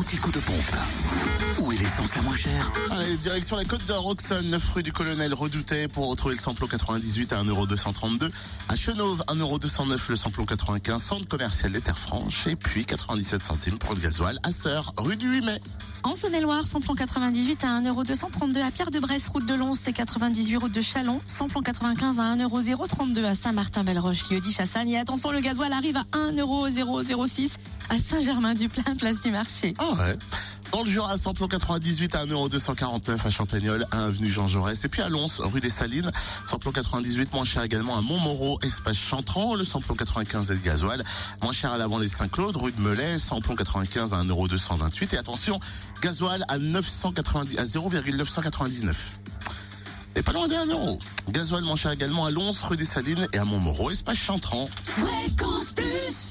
l'anti-coup de pompe. Où est l'essence la moins chère Allez, direction la côte d'Or, Auxonne, 9 rue du Colonel Redouté pour retrouver le samplon 98 à 1,232€. À Chenauve, 1,209€ le samplon 95, centre commercial des Terres Franches. Et puis 97 centimes pour le gasoil à Sœur, rue du 8 mai. En Saône-et-Loire, samplon 98 à 1,232€ à Pierre-de-Bresse, route de Lons, c'est 98 route de Chalon. Samplon 95 à 1,032€ à Saint-Martin-Belle-Roche, lieu dit Chassagne. Et attention, le gasoil arrive à 1,006€ à Saint-Germain-du-Plain, place du marché. Ah ouais. Dans le Jura, samplon 98 à 1,249€ à Champagnol, à avenue Jean Jaurès. Et puis à Lons, rue des Salines, samplon 98 moins cher également à Montmoreau, espace Chantran, le samplon 95 et le gasoil. Moins cher à l'avant les Saint-Claude, rue de Melay, samplon 95 à 1,228€. Et attention, gasoil à 990, à 0,999. Et pas loin 1 euro. Gasoil moins cher également à Lons, rue des Salines et à Montmoreau, espace Chantran. Fréquence plus